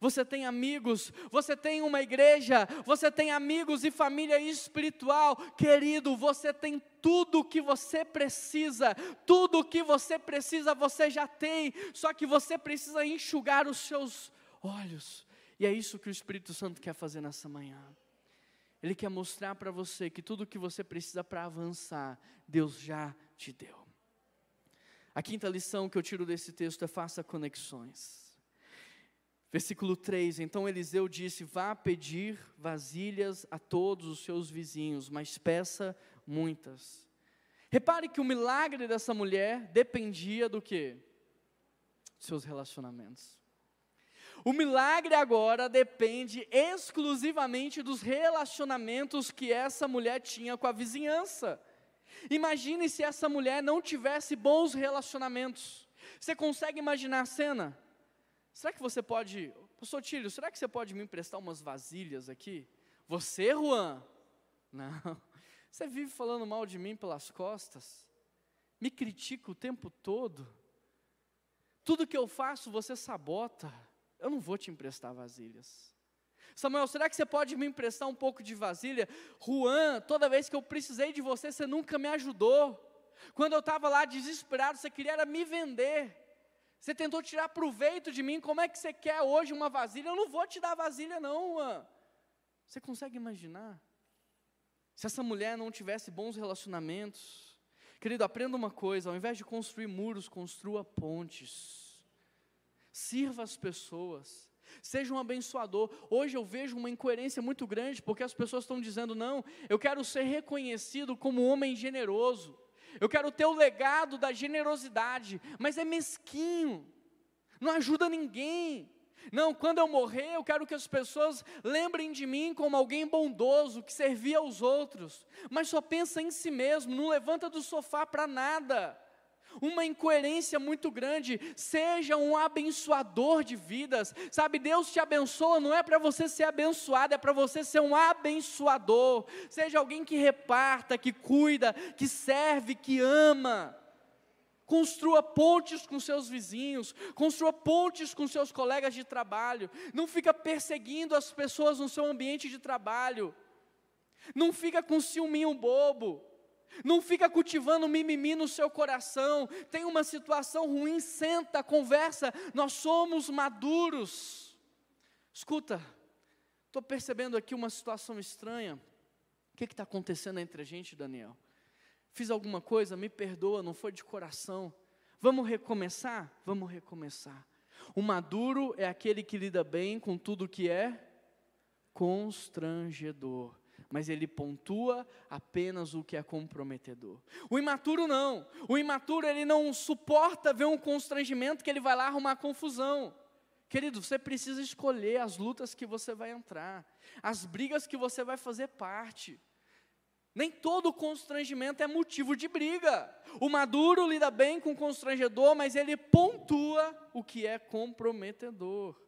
Você tem amigos, você tem uma igreja, você tem amigos e família espiritual, querido, você tem tudo o que você precisa, tudo o que você precisa você já tem, só que você precisa enxugar os seus olhos, e é isso que o Espírito Santo quer fazer nessa manhã. Ele quer mostrar para você que tudo o que você precisa para avançar, Deus já te deu. A quinta lição que eu tiro desse texto é faça conexões. Versículo 3: Então Eliseu disse: Vá pedir vasilhas a todos os seus vizinhos, mas peça muitas. Repare que o milagre dessa mulher dependia do que? Seus relacionamentos. O milagre agora depende exclusivamente dos relacionamentos que essa mulher tinha com a vizinhança. Imagine se essa mulher não tivesse bons relacionamentos. Você consegue imaginar a cena? Será que você pode, pastor Tílio, será que você pode me emprestar umas vasilhas aqui? Você, Juan? Não. Você vive falando mal de mim pelas costas? Me critica o tempo todo? Tudo que eu faço você sabota. Eu não vou te emprestar vasilhas. Samuel, será que você pode me emprestar um pouco de vasilha? Juan, toda vez que eu precisei de você, você nunca me ajudou. Quando eu estava lá desesperado, você queria me vender. Você tentou tirar proveito de mim, como é que você quer hoje uma vasilha? Eu não vou te dar vasilha, não. Juan. Você consegue imaginar? Se essa mulher não tivesse bons relacionamentos, querido, aprenda uma coisa: ao invés de construir muros, construa pontes. Sirva as pessoas. Seja um abençoador. Hoje eu vejo uma incoerência muito grande, porque as pessoas estão dizendo: não, eu quero ser reconhecido como um homem generoso eu quero ter o legado da generosidade, mas é mesquinho, não ajuda ninguém. Não, quando eu morrer, eu quero que as pessoas lembrem de mim como alguém bondoso, que servia aos outros, mas só pensa em si mesmo, não levanta do sofá para nada. Uma incoerência muito grande, seja um abençoador de vidas, sabe? Deus te abençoa, não é para você ser abençoado, é para você ser um abençoador. Seja alguém que reparta, que cuida, que serve, que ama. Construa pontes com seus vizinhos, construa pontes com seus colegas de trabalho. Não fica perseguindo as pessoas no seu ambiente de trabalho. Não fica com ciúminho bobo. Não fica cultivando mimimi no seu coração. Tem uma situação ruim, senta, conversa. Nós somos maduros. Escuta, estou percebendo aqui uma situação estranha. O que está acontecendo entre a gente, Daniel? Fiz alguma coisa? Me perdoa, não foi de coração. Vamos recomeçar? Vamos recomeçar. O maduro é aquele que lida bem com tudo que é constrangedor, mas ele pontua apenas o que é comprometedor. O imaturo não. O imaturo ele não suporta ver um constrangimento que ele vai lá arrumar confusão. Querido, você precisa escolher as lutas que você vai entrar, as brigas que você vai fazer parte. Nem todo constrangimento é motivo de briga. O maduro lida bem com o constrangedor, mas ele pontua o que é comprometedor.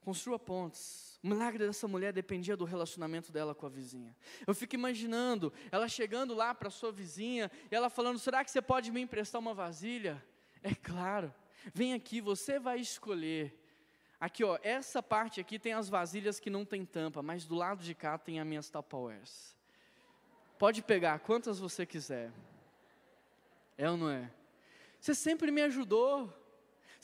Construa pontes. O milagre dessa mulher dependia do relacionamento dela com a vizinha. Eu fico imaginando ela chegando lá para sua vizinha e ela falando: será que você pode me emprestar uma vasilha? É claro. Vem aqui, você vai escolher. Aqui, ó, essa parte aqui tem as vasilhas que não tem tampa, mas do lado de cá tem as minhas Tupperwares. Pode pegar quantas você quiser. É ou não é? Você sempre me ajudou.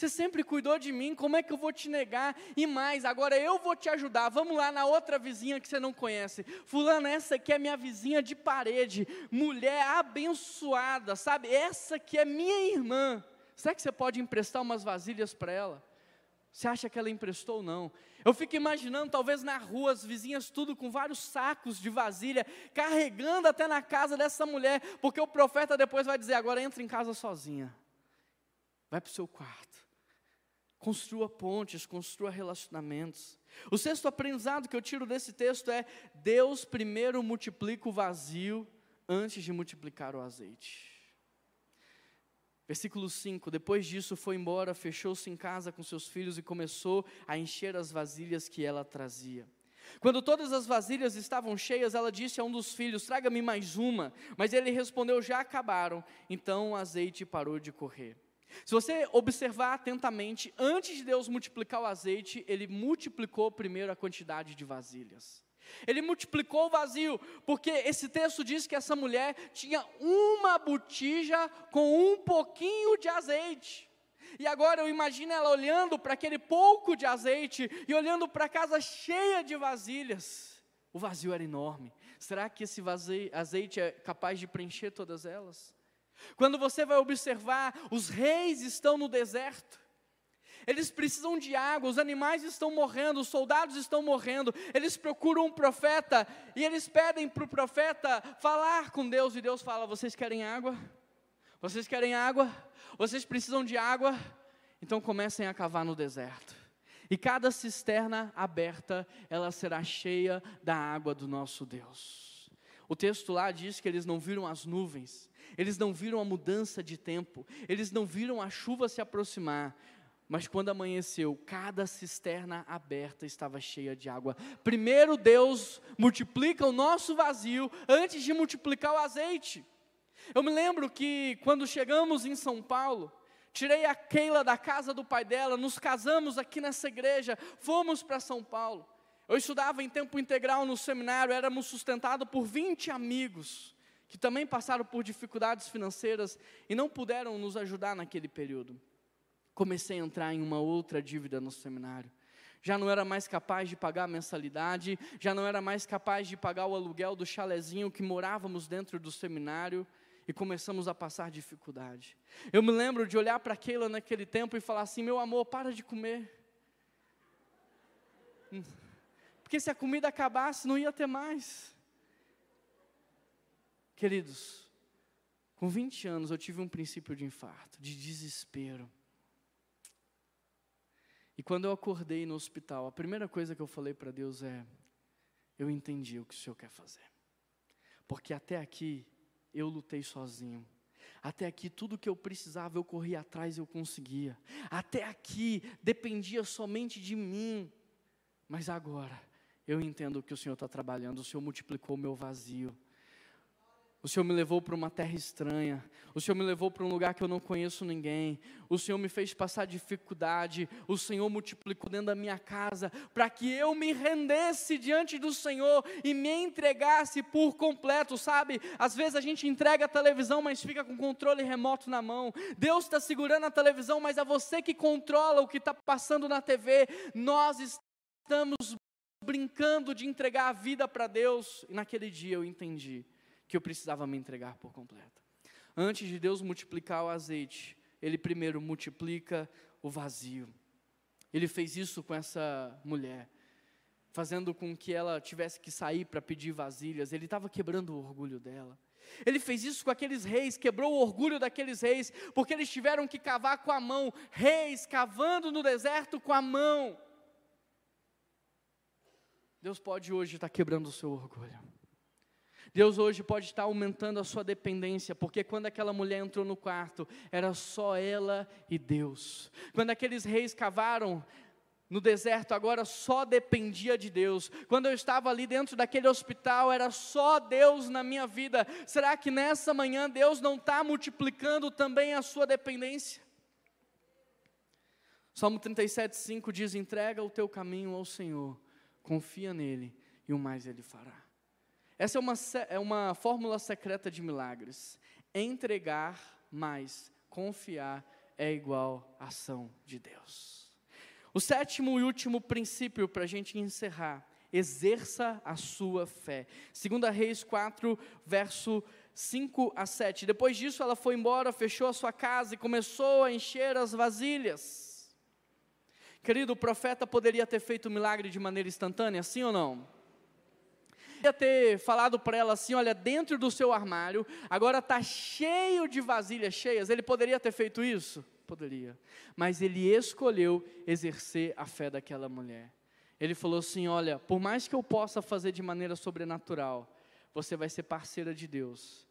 Você sempre cuidou de mim, como é que eu vou te negar? E mais, agora eu vou te ajudar. Vamos lá na outra vizinha que você não conhece. Fulana, essa aqui é minha vizinha de parede, mulher abençoada, sabe? Essa aqui é minha irmã. Será que você pode emprestar umas vasilhas para ela? Você acha que ela emprestou ou não? Eu fico imaginando, talvez na rua, as vizinhas tudo com vários sacos de vasilha, carregando até na casa dessa mulher, porque o profeta depois vai dizer: agora entra em casa sozinha, vai para o seu quarto, construa pontes, construa relacionamentos. O sexto aprendizado que eu tiro desse texto é: Deus primeiro multiplica o vazio antes de multiplicar o azeite. Versículo 5: Depois disso foi embora, fechou-se em casa com seus filhos e começou a encher as vasilhas que ela trazia. Quando todas as vasilhas estavam cheias, ela disse a um dos filhos: Traga-me mais uma. Mas ele respondeu: Já acabaram. Então o azeite parou de correr. Se você observar atentamente, antes de Deus multiplicar o azeite, ele multiplicou primeiro a quantidade de vasilhas. Ele multiplicou o vazio, porque esse texto diz que essa mulher tinha uma botija com um pouquinho de azeite. E agora eu imagino ela olhando para aquele pouco de azeite e olhando para a casa cheia de vasilhas. O vazio era enorme. Será que esse azeite é capaz de preencher todas elas? Quando você vai observar, os reis estão no deserto. Eles precisam de água, os animais estão morrendo, os soldados estão morrendo. Eles procuram um profeta e eles pedem para o profeta falar com Deus. E Deus fala: Vocês querem água? Vocês querem água? Vocês precisam de água? Então comecem a cavar no deserto. E cada cisterna aberta, ela será cheia da água do nosso Deus. O texto lá diz que eles não viram as nuvens, eles não viram a mudança de tempo, eles não viram a chuva se aproximar, mas quando amanheceu, cada cisterna aberta estava cheia de água. Primeiro Deus multiplica o nosso vazio antes de multiplicar o azeite. Eu me lembro que quando chegamos em São Paulo, tirei a Keila da casa do pai dela, nos casamos aqui nessa igreja, fomos para São Paulo. Eu estudava em tempo integral no seminário, éramos sustentados por 20 amigos que também passaram por dificuldades financeiras e não puderam nos ajudar naquele período comecei a entrar em uma outra dívida no seminário. Já não era mais capaz de pagar a mensalidade, já não era mais capaz de pagar o aluguel do chalezinho que morávamos dentro do seminário e começamos a passar dificuldade. Eu me lembro de olhar para Keila naquele tempo e falar assim: meu amor, para de comer. Hum. Porque se a comida acabasse, não ia ter mais. Queridos, com 20 anos eu tive um princípio de infarto, de desespero. E quando eu acordei no hospital, a primeira coisa que eu falei para Deus é: eu entendi o que o Senhor quer fazer. Porque até aqui eu lutei sozinho. Até aqui tudo que eu precisava eu corria atrás e eu conseguia. Até aqui dependia somente de mim. Mas agora eu entendo que o Senhor está trabalhando, o Senhor multiplicou o meu vazio. O Senhor me levou para uma terra estranha. O Senhor me levou para um lugar que eu não conheço ninguém. O Senhor me fez passar dificuldade. O Senhor multiplicou dentro da minha casa para que eu me rendesse diante do Senhor e me entregasse por completo, sabe? Às vezes a gente entrega a televisão, mas fica com o controle remoto na mão. Deus está segurando a televisão, mas é você que controla o que está passando na TV. Nós estamos brincando de entregar a vida para Deus. E naquele dia eu entendi que eu precisava me entregar por completo. Antes de Deus multiplicar o azeite, Ele primeiro multiplica o vazio. Ele fez isso com essa mulher, fazendo com que ela tivesse que sair para pedir vasilhas. Ele estava quebrando o orgulho dela. Ele fez isso com aqueles reis, quebrou o orgulho daqueles reis, porque eles tiveram que cavar com a mão, reis cavando no deserto com a mão. Deus pode hoje estar quebrando o seu orgulho. Deus hoje pode estar aumentando a sua dependência, porque quando aquela mulher entrou no quarto, era só ela e Deus. Quando aqueles reis cavaram no deserto, agora só dependia de Deus. Quando eu estava ali dentro daquele hospital, era só Deus na minha vida. Será que nessa manhã Deus não está multiplicando também a sua dependência? Salmo 37,5 diz: entrega o teu caminho ao Senhor, confia nele, e o mais ele fará. Essa é uma, é uma fórmula secreta de milagres. Entregar mais confiar é igual ação de Deus. O sétimo e último princípio para a gente encerrar: exerça a sua fé. 2 Reis 4, verso 5 a 7. Depois disso, ela foi embora, fechou a sua casa e começou a encher as vasilhas. Querido, o profeta poderia ter feito o milagre de maneira instantânea, sim ou não? Poderia ter falado para ela assim: olha, dentro do seu armário, agora está cheio de vasilhas cheias. Ele poderia ter feito isso? Poderia. Mas ele escolheu exercer a fé daquela mulher. Ele falou assim: olha, por mais que eu possa fazer de maneira sobrenatural, você vai ser parceira de Deus.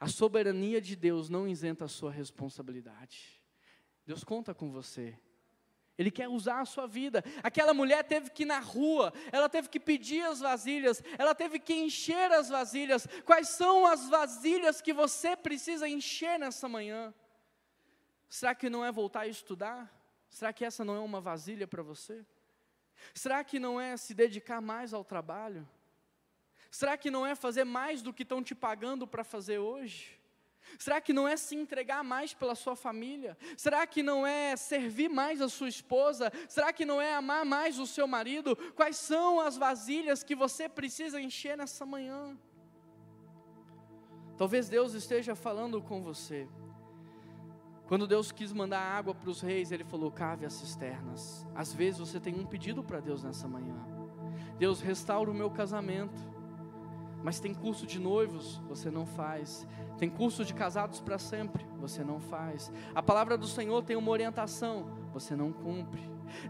A soberania de Deus não isenta a sua responsabilidade. Deus conta com você. Ele quer usar a sua vida. Aquela mulher teve que ir na rua, ela teve que pedir as vasilhas, ela teve que encher as vasilhas. Quais são as vasilhas que você precisa encher nessa manhã? Será que não é voltar a estudar? Será que essa não é uma vasilha para você? Será que não é se dedicar mais ao trabalho? Será que não é fazer mais do que estão te pagando para fazer hoje? Será que não é se entregar mais pela sua família? Será que não é servir mais a sua esposa? Será que não é amar mais o seu marido? Quais são as vasilhas que você precisa encher nessa manhã? Talvez Deus esteja falando com você. Quando Deus quis mandar água para os reis, Ele falou: cave as cisternas. Às vezes você tem um pedido para Deus nessa manhã. Deus restaura o meu casamento. Mas tem curso de noivos, você não faz. Tem curso de casados para sempre, você não faz. A palavra do Senhor tem uma orientação, você não cumpre.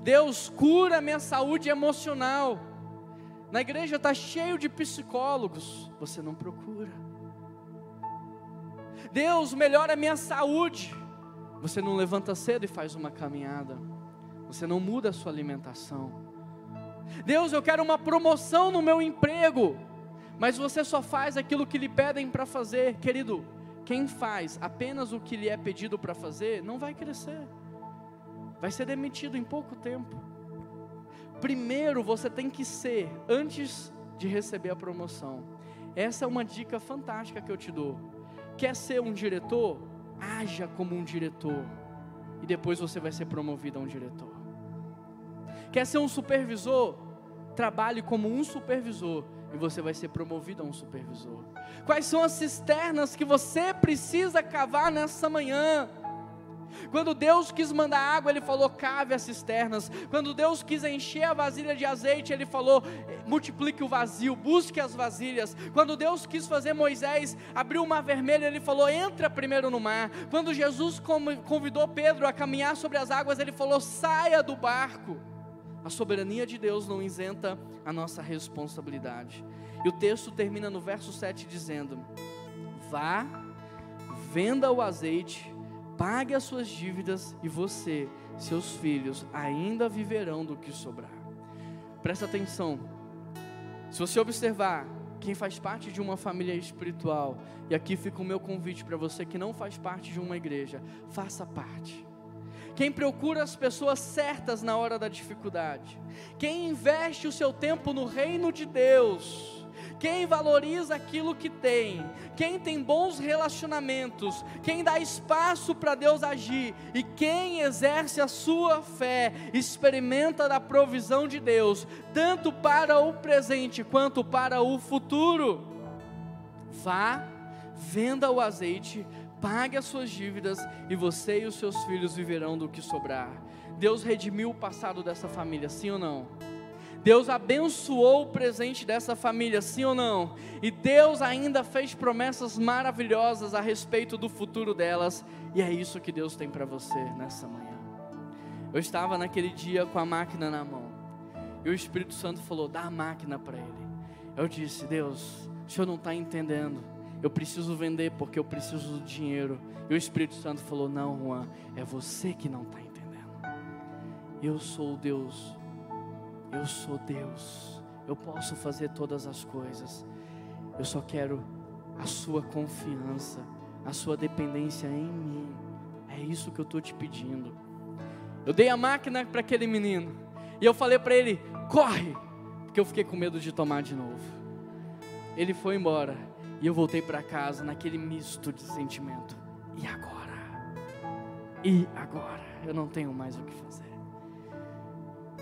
Deus cura minha saúde emocional. Na igreja está cheio de psicólogos, você não procura. Deus melhora minha saúde. Você não levanta cedo e faz uma caminhada. Você não muda a sua alimentação. Deus, eu quero uma promoção no meu emprego mas você só faz aquilo que lhe pedem para fazer, querido. Quem faz apenas o que lhe é pedido para fazer, não vai crescer, vai ser demitido em pouco tempo. Primeiro você tem que ser, antes de receber a promoção. Essa é uma dica fantástica que eu te dou. Quer ser um diretor? Haja como um diretor, e depois você vai ser promovido a um diretor. Quer ser um supervisor? Trabalhe como um supervisor, e você vai ser promovido a um supervisor. Quais são as cisternas que você precisa cavar nessa manhã? Quando Deus quis mandar água, Ele falou: cave as cisternas. Quando Deus quis encher a vasilha de azeite, Ele falou: multiplique o vazio, busque as vasilhas. Quando Deus quis fazer Moisés abrir o mar vermelho, Ele falou: entra primeiro no mar. Quando Jesus convidou Pedro a caminhar sobre as águas, Ele falou: saia do barco. A soberania de Deus não isenta a nossa responsabilidade. E o texto termina no verso 7 dizendo: Vá, venda o azeite pague as suas dívidas e você, seus filhos, ainda viverão do que sobrar. Presta atenção. Se você observar quem faz parte de uma família espiritual, e aqui fica o meu convite para você que não faz parte de uma igreja, faça parte. Quem procura as pessoas certas na hora da dificuldade, quem investe o seu tempo no reino de Deus, quem valoriza aquilo que tem, quem tem bons relacionamentos, quem dá espaço para Deus agir. E quem exerce a sua fé, experimenta da provisão de Deus, tanto para o presente quanto para o futuro. Vá, venda o azeite, pague as suas dívidas e você e os seus filhos viverão do que sobrar. Deus redimiu o passado dessa família, sim ou não? Deus abençoou o presente dessa família, sim ou não? E Deus ainda fez promessas maravilhosas a respeito do futuro delas, e é isso que Deus tem para você nessa manhã. Eu estava naquele dia com a máquina na mão, e o Espírito Santo falou: dá a máquina para ele. Eu disse: Deus, o senhor não está entendendo. Eu preciso vender porque eu preciso do dinheiro. E o Espírito Santo falou: Não, Juan, é você que não está entendendo. Eu sou Deus eu sou Deus, eu posso fazer todas as coisas. Eu só quero a sua confiança, a sua dependência em mim. É isso que eu estou te pedindo. Eu dei a máquina para aquele menino e eu falei para ele: corre, porque eu fiquei com medo de tomar de novo. Ele foi embora e eu voltei para casa naquele misto de sentimento. E agora? E agora? Eu não tenho mais o que fazer.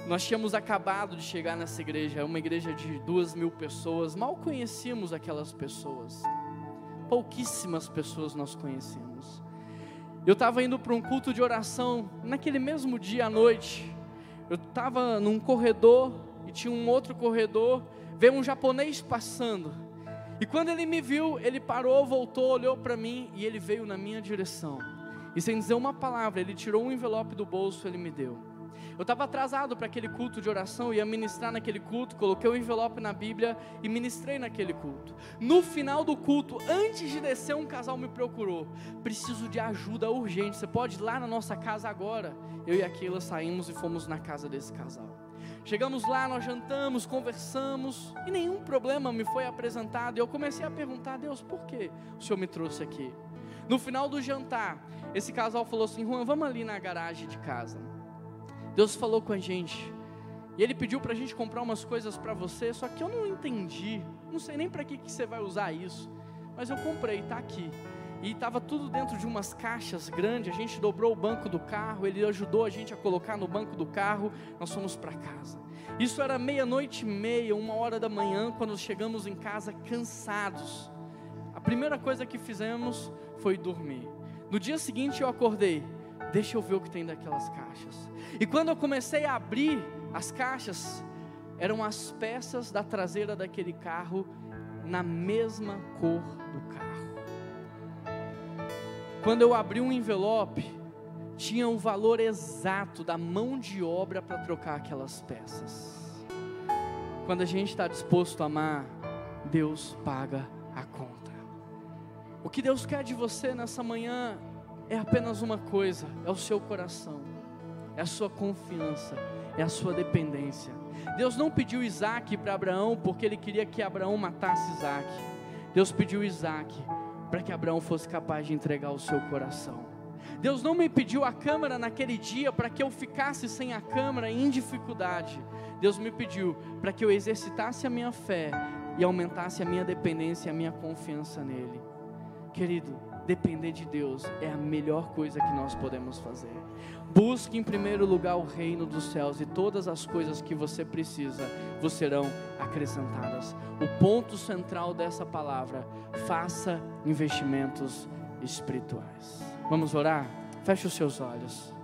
Nós tínhamos acabado de chegar nessa igreja, uma igreja de duas mil pessoas, mal conhecíamos aquelas pessoas, pouquíssimas pessoas nós conhecemos. Eu estava indo para um culto de oração, naquele mesmo dia à noite, eu estava num corredor e tinha um outro corredor, veio um japonês passando, e quando ele me viu, ele parou, voltou, olhou para mim e ele veio na minha direção, e sem dizer uma palavra, ele tirou um envelope do bolso, ele me deu. Eu estava atrasado para aquele culto de oração, ia ministrar naquele culto, coloquei o envelope na Bíblia e ministrei naquele culto. No final do culto, antes de descer, um casal me procurou. Preciso de ajuda urgente. Você pode ir lá na nossa casa agora? Eu e a Keila saímos e fomos na casa desse casal. Chegamos lá, nós jantamos, conversamos e nenhum problema me foi apresentado. E eu comecei a perguntar a Deus: por que o Senhor me trouxe aqui? No final do jantar, esse casal falou assim: Juan, vamos ali na garagem de casa. Deus falou com a gente. E Ele pediu para a gente comprar umas coisas para você, só que eu não entendi. Não sei nem para que, que você vai usar isso. Mas eu comprei, está aqui. E estava tudo dentro de umas caixas grandes. A gente dobrou o banco do carro. Ele ajudou a gente a colocar no banco do carro. Nós fomos para casa. Isso era meia-noite e meia, uma hora da manhã, quando chegamos em casa cansados. A primeira coisa que fizemos foi dormir. No dia seguinte eu acordei deixa eu ver o que tem daquelas caixas. E quando eu comecei a abrir as caixas, eram as peças da traseira daquele carro na mesma cor do carro. Quando eu abri um envelope, tinha o valor exato da mão de obra para trocar aquelas peças. Quando a gente está disposto a amar, Deus paga a conta. O que Deus quer de você nessa manhã é apenas uma coisa: é o seu coração, é a sua confiança, é a sua dependência. Deus não pediu Isaac para Abraão porque ele queria que Abraão matasse Isaac. Deus pediu Isaac para que Abraão fosse capaz de entregar o seu coração. Deus não me pediu a câmara naquele dia para que eu ficasse sem a câmara em dificuldade. Deus me pediu para que eu exercitasse a minha fé e aumentasse a minha dependência e a minha confiança nele. Querido, depender de Deus é a melhor coisa que nós podemos fazer. Busque em primeiro lugar o reino dos céus e todas as coisas que você precisa vos serão acrescentadas. O ponto central dessa palavra: faça investimentos espirituais. Vamos orar? Feche os seus olhos.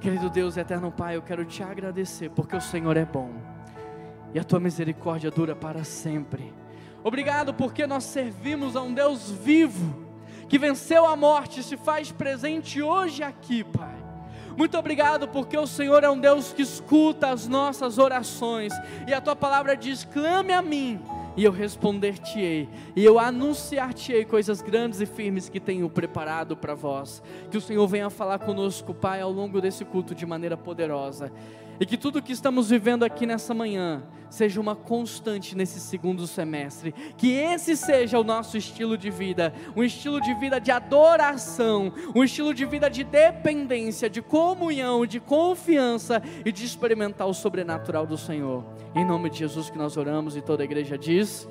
Querido Deus, eterno Pai, eu quero te agradecer porque o Senhor é bom e a tua misericórdia dura para sempre. Obrigado porque nós servimos a um Deus vivo que venceu a morte e se faz presente hoje aqui, Pai. Muito obrigado porque o Senhor é um Deus que escuta as nossas orações e a tua palavra diz: clame a mim e eu responder-te-ei, e eu anunciar-te-ei coisas grandes e firmes que tenho preparado para vós. Que o Senhor venha falar conosco, Pai, ao longo desse culto de maneira poderosa. E que tudo que estamos vivendo aqui nessa manhã seja uma constante nesse segundo semestre. Que esse seja o nosso estilo de vida, um estilo de vida de adoração, um estilo de vida de dependência, de comunhão, de confiança e de experimentar o sobrenatural do Senhor. Em nome de Jesus que nós oramos e toda a igreja diz.